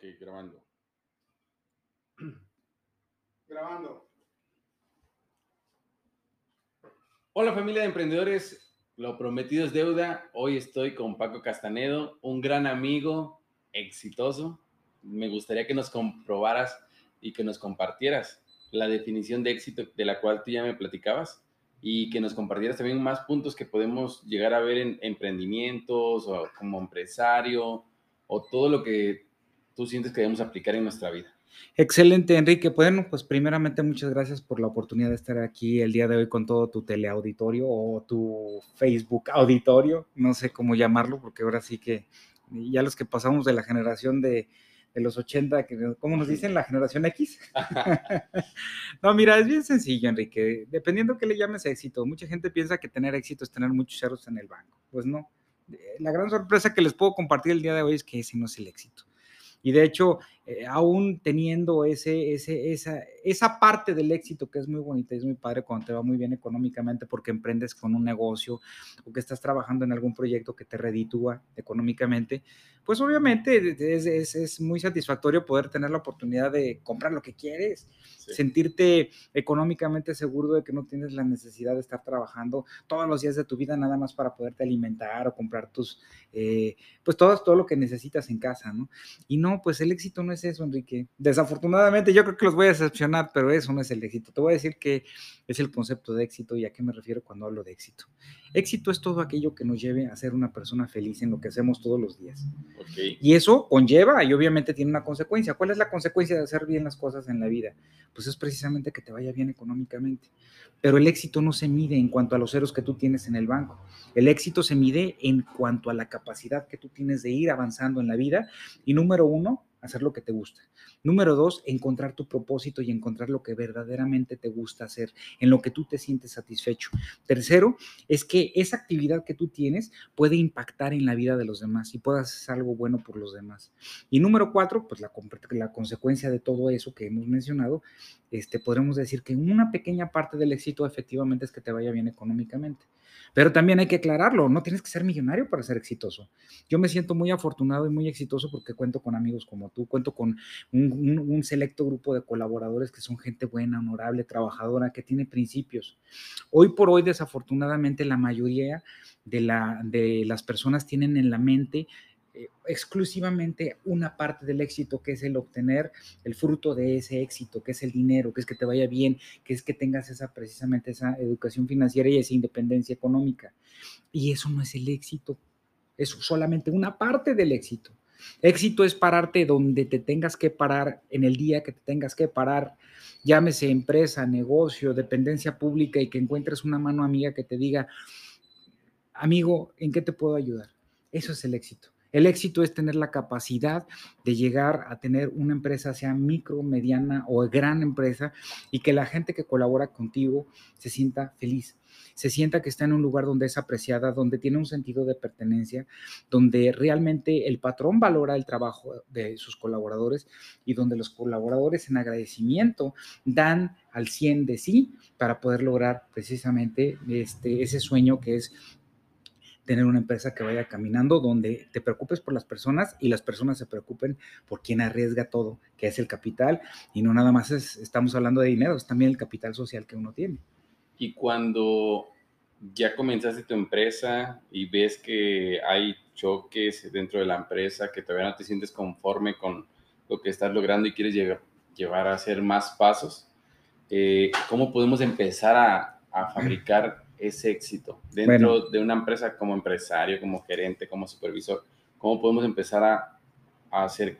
Ok, grabando. Grabando. Hola familia de emprendedores, lo prometido es deuda. Hoy estoy con Paco Castanedo, un gran amigo, exitoso. Me gustaría que nos comprobaras y que nos compartieras la definición de éxito de la cual tú ya me platicabas y que nos compartieras también más puntos que podemos llegar a ver en emprendimientos o como empresario o todo lo que tú sientes que debemos aplicar en nuestra vida. Excelente, Enrique. Bueno, pues primeramente muchas gracias por la oportunidad de estar aquí el día de hoy con todo tu teleauditorio o tu Facebook auditorio, no sé cómo llamarlo, porque ahora sí que ya los que pasamos de la generación de, los 80, que, ¿cómo nos dicen? La generación X. no, mira, es bien sencillo, Enrique. Dependiendo que le llames éxito, mucha gente piensa que tener éxito es tener muchos ceros en el banco. Pues no. La gran sorpresa que les puedo compartir el día de hoy es que ese no es el éxito. Y de hecho, eh, aún teniendo ese, ese, esa, esa parte del éxito que es muy bonita y es muy padre cuando te va muy bien económicamente porque emprendes con un negocio o que estás trabajando en algún proyecto que te reditúa económicamente, pues obviamente es, es, es muy satisfactorio poder tener la oportunidad de comprar lo que quieres, sí. sentirte económicamente seguro de que no tienes la necesidad de estar trabajando todos los días de tu vida nada más para poderte alimentar o comprar tus, eh, pues todo, todo lo que necesitas en casa, ¿no? Y no, pues el éxito no es eso, Enrique. Desafortunadamente yo creo que los voy a decepcionar, pero eso no es el éxito. Te voy a decir que es el concepto de éxito y a qué me refiero cuando hablo de éxito. Éxito es todo aquello que nos lleve a ser una persona feliz en lo que hacemos todos los días. Okay. Y eso conlleva y obviamente tiene una consecuencia. ¿Cuál es la consecuencia de hacer bien las cosas en la vida? Pues es precisamente que te vaya bien económicamente. Pero el éxito no se mide en cuanto a los ceros que tú tienes en el banco. El éxito se mide en cuanto a la capacidad que tú tienes de ir avanzando en la vida. Y número uno, hacer lo que te gusta. Número dos, encontrar tu propósito y encontrar lo que verdaderamente te gusta hacer, en lo que tú te sientes satisfecho. Tercero, es que esa actividad que tú tienes puede impactar en la vida de los demás y puedas hacer algo bueno por los demás. Y número cuatro, pues la, consecuencia de todo eso que hemos mencionado, este, podremos decir que una pequeña parte del éxito efectivamente es que te vaya bien económicamente. Pero también hay que aclararlo, no tienes que ser millonario para ser exitoso. Yo me siento muy afortunado y muy exitoso porque cuento con amigos como tú, cuento con un, selecto grupo de colaboradores que son gente buena, honorable, trabajadora, que tiene principios. Hoy por hoy, desafortunadamente, la mayoría de, la, de las personas tienen en la mente eh, exclusivamente una parte del éxito, que es el obtener el fruto de ese éxito, que es el dinero, que es que te vaya bien, que es que tengas esa precisamente esa educación financiera y esa independencia económica. Y eso no es el éxito, es solamente una parte del éxito. Éxito es pararte donde te tengas que parar en el día que te tengas que parar, llámese empresa, negocio, dependencia pública y que encuentres una mano amiga que te diga, amigo, ¿en qué te puedo ayudar? Eso es el éxito. El éxito es tener la capacidad de llegar a tener una empresa, sea micro, mediana o gran empresa, y que la gente que colabora contigo se sienta feliz, se sienta que está en un lugar donde es apreciada, donde tiene un sentido de pertenencia, donde realmente el patrón valora el trabajo de sus colaboradores y donde los colaboradores en agradecimiento dan al 100 de sí para poder lograr precisamente este, ese sueño que es tener una empresa que vaya caminando donde te preocupes por las personas y las personas se preocupen por quien arriesga todo, que es el capital, y no nada más es, estamos hablando de dinero, es también el capital social que uno tiene. Y cuando ya comenzaste tu empresa y ves que hay choques dentro de la empresa, que todavía no te sientes conforme con lo que estás logrando y quieres llegar, llevar a hacer más pasos, eh, ¿cómo podemos empezar a, a fabricar ese éxito dentro bueno. de una empresa como empresario, como gerente, como supervisor? ¿Cómo podemos empezar a, a, hacer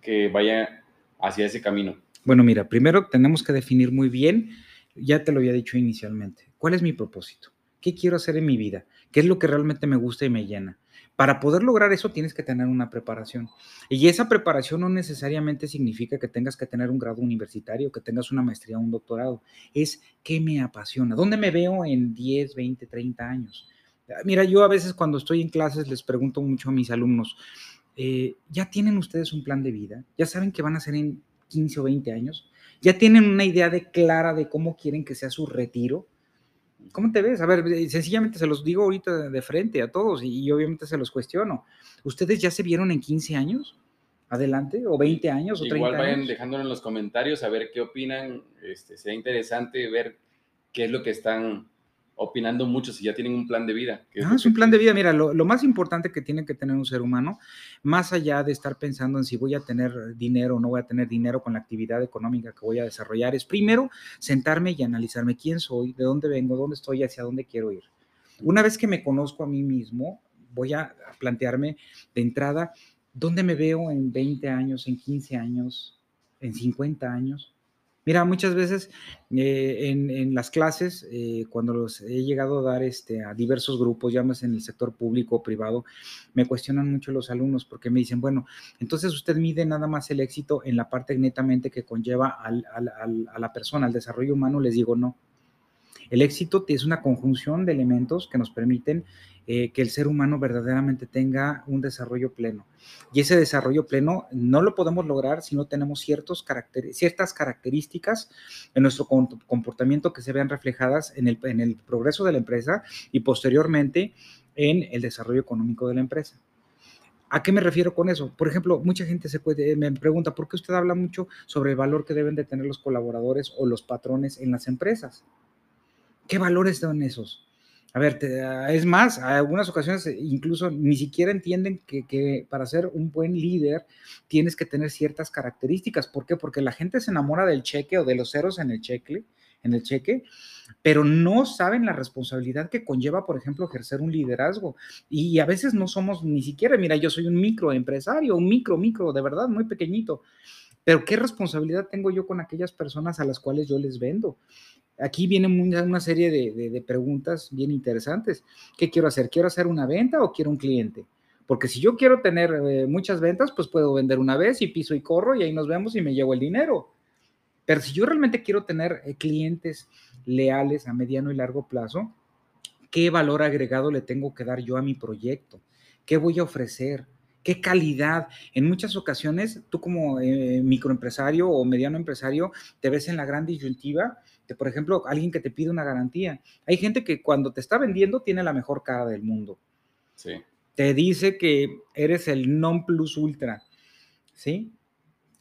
que vaya hacia ese camino? Bueno, mira, primero tenemos que definir muy bien, ya te lo había dicho inicialmente, ¿cuál es mi propósito? ¿Qué quiero hacer en mi vida? ¿Qué es lo que realmente me gusta y me llena? Para poder lograr eso tienes que tener una preparación. Y esa preparación no necesariamente significa que tengas que tener un grado universitario, que tengas una maestría o un doctorado. Es qué me apasiona, dónde me veo en 10, 20, 30 años. Mira, yo a veces cuando estoy en clases les pregunto mucho a mis alumnos, eh, ¿ya tienen ustedes un plan de vida? ¿Ya saben qué van a hacer en 15 o 20 años? ¿Ya tienen una idea de clara de cómo quieren que sea su retiro? ¿Cómo te ves? A ver, sencillamente se los digo ahorita de frente a todos y, y, obviamente se los cuestiono. ¿Ustedes ya se vieron en 15 años? adelante, o 20 años, o 30 Igual vayan años. dejándolo en los comentarios a ver qué opinan. Este, sería interesante ver qué es lo que están opinando muchos si ya tienen un plan de vida. que Ah, lo es que un plan de vida. Mira, lo, lo más importante que tiene que tener un ser humano, más allá de estar pensando en si voy a tener dinero o no voy a tener dinero con la actividad económica que voy a desarrollar, es primero sentarme y analizarme quién soy, de dónde vengo, dónde estoy, hacia dónde quiero ir. Una vez que me conozco a mí mismo, voy a plantearme de entrada dónde me veo en 20 años, en 15 años, en 50 años. Mira, muchas veces eh, en, las clases, eh, cuando los he llegado a dar este, a diversos grupos, llámese en el sector público o privado, me cuestionan mucho los alumnos porque me dicen, bueno, entonces usted mide nada más el éxito en la parte netamente que conlleva al- a la persona, al desarrollo humano. Les digo, no. El éxito es una conjunción de elementos que nos permiten eh, que el ser humano verdaderamente tenga un desarrollo pleno. Y ese desarrollo pleno no lo podemos lograr si no tenemos ciertas características en nuestro comportamiento que se vean reflejadas en el, en el progreso de la empresa y posteriormente en el desarrollo económico de la empresa. ¿A qué me refiero con eso? Por ejemplo, mucha gente se puede, me pregunta, ¿por qué usted habla mucho sobre el valor que deben de tener los colaboradores o los patrones en las empresas? ¿Qué valores son esos? A ver, te- es más, algunas ocasiones eh, incluso ni siquiera entienden que, que para ser un buen líder tienes que tener ciertas características. ¿Por qué? Porque la gente se enamora del cheque o de los ceros en el cheque, en el cheque, pero no saben la responsabilidad que conlleva, por ejemplo, ejercer un liderazgo. Y a veces no somos ni siquiera, mira, yo soy un microempresario, un micro, micro, de verdad, muy pequeñito. Pero ¿qué responsabilidad tengo yo con aquellas personas a las cuales yo les vendo? Aquí viene una, serie de preguntas bien interesantes. ¿Qué quiero hacer? ¿Quiero hacer una venta o quiero un cliente? Porque si yo quiero tener eh, muchas ventas, pues puedo vender una vez y piso y corro y ahí nos vemos y me llevo el dinero. Pero si yo realmente quiero tener eh, clientes leales a mediano y largo plazo, ¿qué valor agregado le tengo que dar yo a mi proyecto? ¿Qué voy a ofrecer? ¿Qué calidad? En muchas ocasiones, tú como eh, microempresario o mediano empresario, te ves en la gran disyuntiva de, por ejemplo, alguien que te pide una garantía. Hay gente que cuando te está vendiendo tiene la mejor cara del mundo. Sí. Te dice que eres el non plus ultra, ¿sí?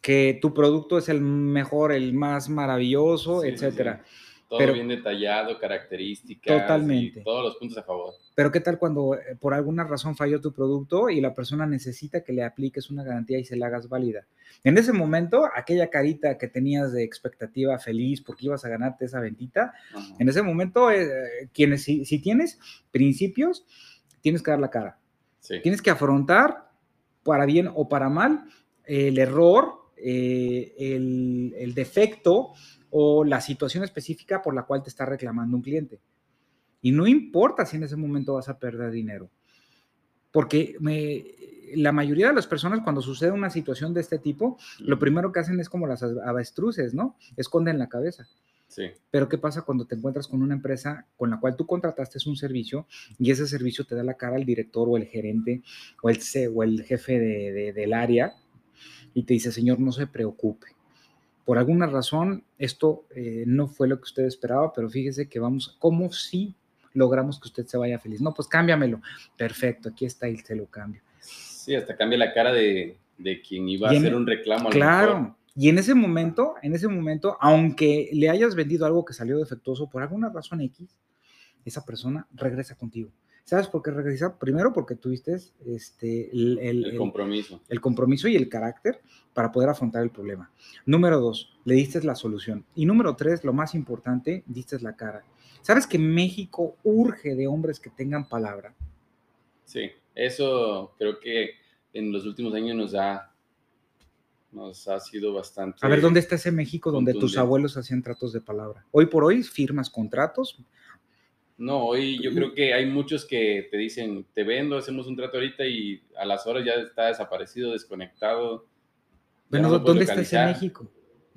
Que tu producto es el mejor, el más maravilloso, Sí, etcétera. sí. Todo Pero- bien detallado, características. Totalmente. y todos los puntos a favor. Pero ¿qué tal cuando eh, por alguna razón falló tu producto y la persona necesita que le apliques una garantía y se la hagas válida? En ese momento, aquella carita que tenías de expectativa feliz porque ibas a ganarte esa ventita, Ajá. en ese momento, eh, quienes, si, si tienes principios, tienes que dar la cara. Sí. Tienes que afrontar, para bien o para mal, el error, eh, el, el defecto o la situación específica por la cual te está reclamando un cliente. Y no importa si en ese momento vas a perder dinero. Porque me- la mayoría de las personas cuando sucede una situación de este tipo, lo primero que hacen es como las avestruces, ¿no? Esconden la cabeza. Sí. Pero ¿qué pasa cuando te encuentras con una empresa con la cual tú contrataste un servicio y ese servicio te da la cara al director o el gerente o el, o el jefe de, de, del área y te dice, señor, no se preocupe. Por alguna razón, esto eh, no fue lo que usted esperaba, pero fíjese que vamos, como si logramos que usted se vaya feliz. No, pues cámbiamelo. Perfecto, aquí está y se lo cambio. Sí, hasta cambia la cara de, de quien iba a en- hacer un reclamo. Claro. mejor. Y en ese momento, en ese momento, aunque le hayas vendido algo que salió defectuoso por alguna razón X, esa persona regresa contigo. ¿Sabes por qué regresa? Primero porque tuviste este, el, el- El el- compromiso. el compromiso y el carácter para poder afrontar el problema. Número dos, le diste la solución. Y número tres, lo más importante, diste la cara. ¿Sabes que México urge de hombres que tengan palabra? Sí, eso creo que en los últimos años nos ha, nos ha sido bastante. A ver, ¿dónde está ese México donde tus abuelos hacían tratos de palabra? Hoy por hoy firmas contratos, No, hoy yo creo que hay muchos que te dicen, te vendo, hacemos un trato ahorita y a las horas ya está desaparecido, desconectado. Bueno, ¿dónde está ese localizar. México?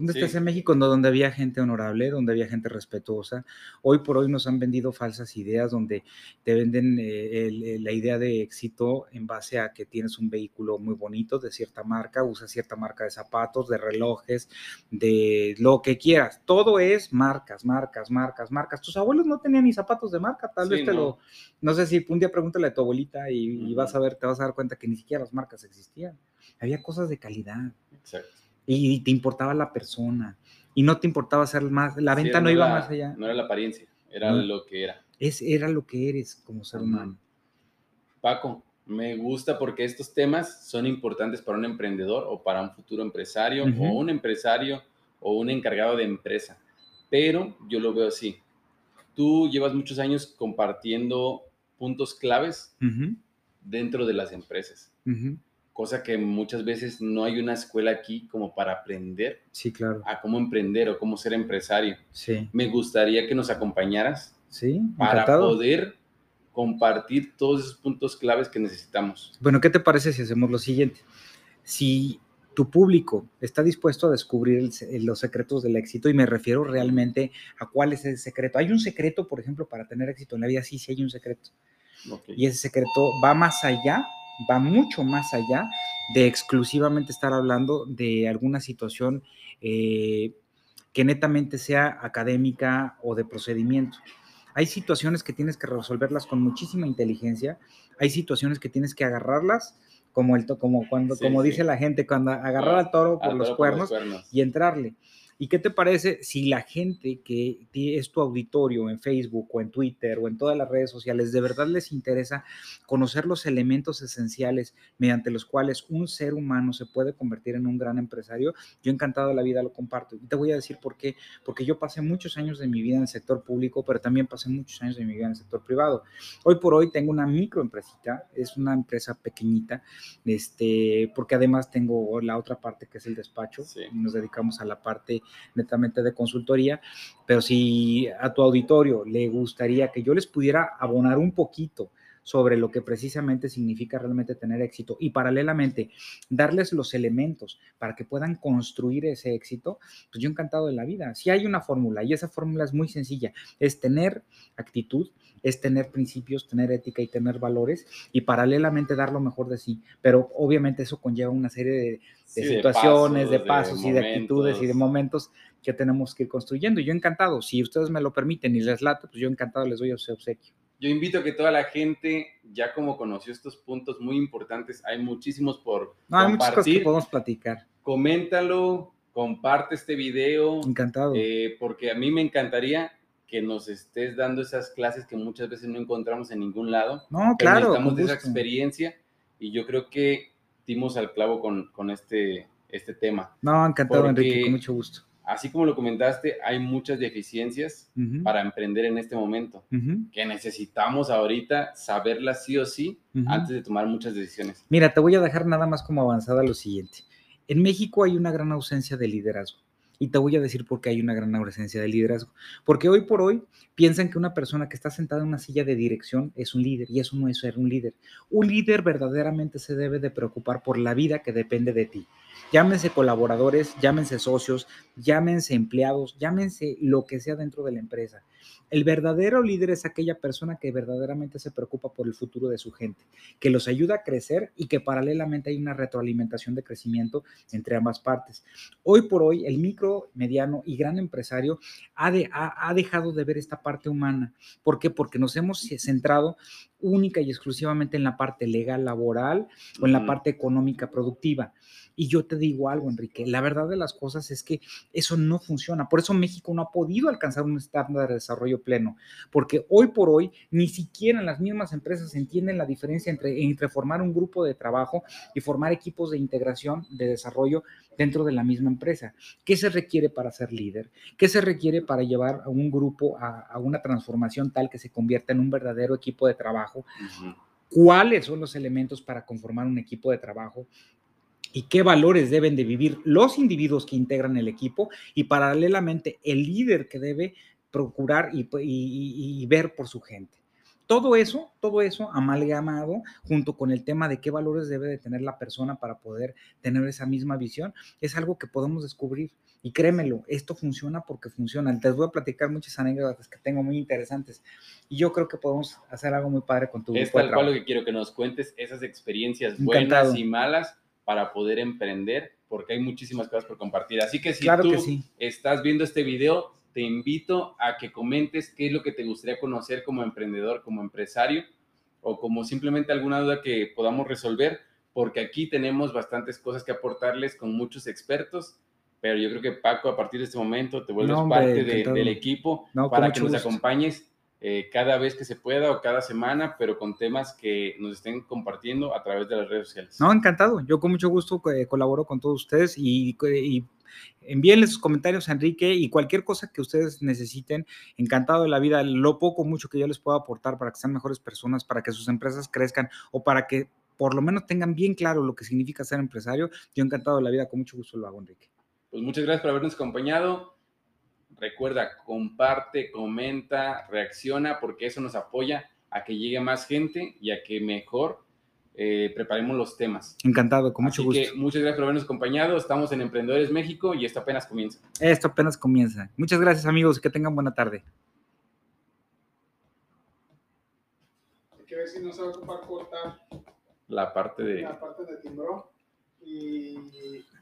¿Dónde estás en México? donde había gente honorable, donde había gente respetuosa. Hoy por hoy nos han vendido falsas ideas donde te venden eh, la idea de éxito en base a que tienes un vehículo muy bonito de cierta marca, usas cierta marca de zapatos, de relojes, de lo que quieras. Todo es marcas, marcas, marcas, marcas. Tus abuelos no tenían ni zapatos de marca, tal vez te lo... No sé si un día pregúntale a tu abuelita y, vas a ver, te vas a dar cuenta que ni siquiera las marcas existían. Había cosas de calidad. Exacto. Y, te importaba la persona. Y no te importaba ser más. La venta no, iba más allá. No era la apariencia, era lo que era. Es, era lo que eres como ser humano. Paco, me gusta porque estos temas son importantes para un emprendedor o para un futuro empresario o un empresario o un encargado de empresa. Pero yo lo veo así. Tú llevas muchos años compartiendo puntos claves dentro de las empresas cosa que muchas veces no hay una escuela aquí como para aprender sí, claro. a cómo emprender o cómo ser empresario. Sí. Me gustaría que nos acompañaras sí, para poder compartir todos esos puntos claves que necesitamos. Bueno, ¿qué te parece si hacemos lo siguiente? Si tu público está dispuesto a descubrir los secretos del éxito y me refiero realmente a cuál es el secreto. Hay un secreto, por ejemplo, para tener éxito en la vida, sí, sí hay un secreto. Y ese secreto va más allá va mucho más allá de exclusivamente estar hablando de alguna situación eh, que netamente sea académica o de procedimiento. Hay situaciones que tienes que resolverlas con muchísima inteligencia, hay situaciones que tienes que agarrarlas como el como cuando como dice la gente cuando agarrar al toro por, los, cuernos y entrarle. ¿Y qué te parece si la gente que es tu auditorio en Facebook o en Twitter o en todas las redes sociales de verdad les interesa conocer los elementos esenciales mediante los cuales un ser humano se puede convertir en un gran empresario? Yo encantado de la vida lo comparto. Y te voy a decir por qué. Porque yo pasé muchos años de mi vida en el sector público, pero también pasé muchos años de mi vida en el sector privado. Hoy por hoy tengo una microempresita, es una empresa pequeñita, este, porque además tengo la otra parte que es el despacho. y Nos dedicamos a la parte netamente de consultoría, pero si a tu auditorio le gustaría que yo les pudiera abonar un poquito sobre lo que precisamente significa realmente tener éxito y paralelamente darles los elementos para que puedan construir ese éxito, pues yo encantado de la vida. Si hay una fórmula y esa fórmula es muy sencilla, es tener actitud, es tener principios, tener ética y tener valores y paralelamente dar lo mejor de sí, pero obviamente eso conlleva una serie de, situaciones, de pasos, y de actitudes y de momentos que tenemos que ir construyendo. Y yo encantado, si ustedes me lo permiten y les late, pues yo encantado les doy ese obsequio. Yo invito a que toda la gente, ya como conoció estos puntos muy importantes, hay muchísimos por no, hay muchas cosas que podemos platicar. Coméntalo, comparte este video. Encantado. Eh, porque a mí me encantaría que nos estés dando esas clases que muchas veces no encontramos en ningún lado. No, claro. Necesitamos de esa experiencia y yo creo que dimos al clavo con, con este, este tema. No, encantado, Enrique, con mucho gusto así como lo comentaste, hay muchas deficiencias para emprender en este momento, que necesitamos ahorita saberlas sí o sí antes de tomar muchas decisiones. Mira, te voy a dejar nada más como avanzada lo siguiente. En México hay una gran ausencia de liderazgo. Y te voy a decir por qué hay una gran ausencia de liderazgo. Porque hoy por hoy piensan que una persona que está sentada en una silla de dirección es un líder y eso no es ser un líder. Un líder verdaderamente se debe de preocupar por la vida que depende de ti. Llámense colaboradores, llámense socios, llámense empleados, llámense lo que sea dentro de la empresa. El verdadero líder es aquella persona que verdaderamente se preocupa por el futuro de su gente, que los ayuda a crecer y que paralelamente hay una retroalimentación de crecimiento entre ambas partes. Hoy por hoy, el micro, mediano y gran empresario ha, ha dejado de ver esta parte humana. ¿Por qué? Porque nos hemos centrado única y exclusivamente en la parte legal, laboral o en la parte económica productiva. Y yo te digo algo, Enrique, la verdad de las cosas es que eso no funciona. Por eso México no ha podido alcanzar un estándar de desarrollo pleno, porque hoy por hoy ni siquiera en las mismas empresas entienden la diferencia entre, entre formar un grupo de trabajo y formar equipos de integración, de desarrollo dentro de la misma empresa. ¿Qué se requiere para ser líder? ¿Qué se requiere para llevar a un grupo a, una transformación tal que se convierta en un verdadero equipo de trabajo? ¿Cuáles son los elementos para conformar un equipo de trabajo? y qué valores deben de vivir los individuos que integran el equipo y paralelamente el líder que debe procurar y, ver por su gente. Todo eso, todo eso amalgamado junto con el tema de qué valores debe de tener la persona para poder tener esa misma visión, es algo que podemos descubrir. Y créemelo, esto funciona porque funciona. Te voy a platicar muchas anécdotas que tengo muy interesantes. Y yo creo que podemos hacer algo muy padre con tu Es tal cual lo que quiero que nos cuentes, esas experiencias buenas y malas para poder emprender, porque hay muchísimas cosas por compartir. Así que si tú estás viendo este video, te invito a que comentes qué es lo que te gustaría conocer como emprendedor, como empresario, o como simplemente alguna duda que podamos resolver, porque aquí tenemos bastantes cosas que aportarles con muchos expertos, pero yo creo que Paco, a partir de este momento, te vuelves parte del equipo para que nos acompañes eh, cada vez que se pueda o cada semana, pero con temas que nos estén compartiendo a través de las redes sociales. No, encantado. Yo con mucho gusto eh, colaboro con todos ustedes y, y envíenle sus comentarios a Enrique y cualquier cosa que ustedes necesiten. Encantado de la vida, lo poco, mucho que yo les pueda aportar para que sean mejores personas, para que sus empresas crezcan o para que por lo menos tengan bien claro lo que significa ser empresario. Yo encantado de la vida, con mucho gusto lo hago, Enrique. Pues muchas gracias por habernos acompañado. Recuerda, comparte, comenta, reacciona, porque eso nos apoya a que llegue más gente y a que mejor eh, preparemos los temas. Encantado, con mucho gusto. muchas gracias por habernos acompañado. Estamos en Emprendedores México y esto apenas comienza. Esto apenas comienza. Muchas gracias, amigos. Que tengan buena tarde. Hay que ver si no se va a ocupar cortar la parte de. La parte de timbró. Y.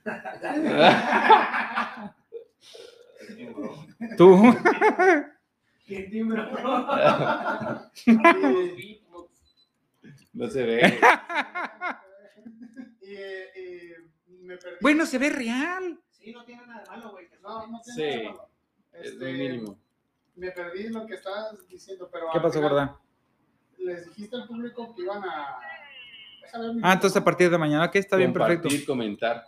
¿Tú? ¿Quién timbró? No se ve. Bueno, se ve real. Sí, no tiene nada de malo, güey. No, no tiene nada de malo. es muy este, mínimo. Me perdí lo que estabas diciendo, pero. ¿Qué pasó, verdad? Les dijiste al público que iban a. Ah, entonces a partir de mañana, que está bien, perfecto. comentar.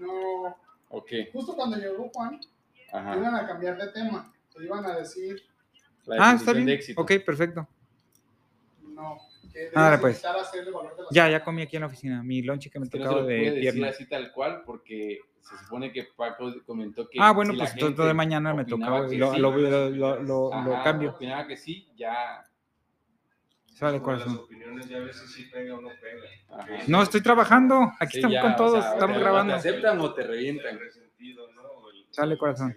No. Ok. Justo cuando llegó Juan, iban a cambiar de tema. Se iban a decir. ah, está bien. Ok, perfecto. No. Ah, pues. Ya, ya comí aquí en la oficina. Mi lonche que me tocaba de pierna. así tal cual porque se supone que Paco comentó que. Ah, bueno, pues todo de mañana me tocaba y lo, lo, lo, lo, cambio. Opinaba que sí, ya. Sale corazón. Las opiniones ya a veces sí pega o no pega. No, estoy trabajando. Aquí estamos con todos. estamos grabando. ¿Te aceptan o te revientan? Sale corazón.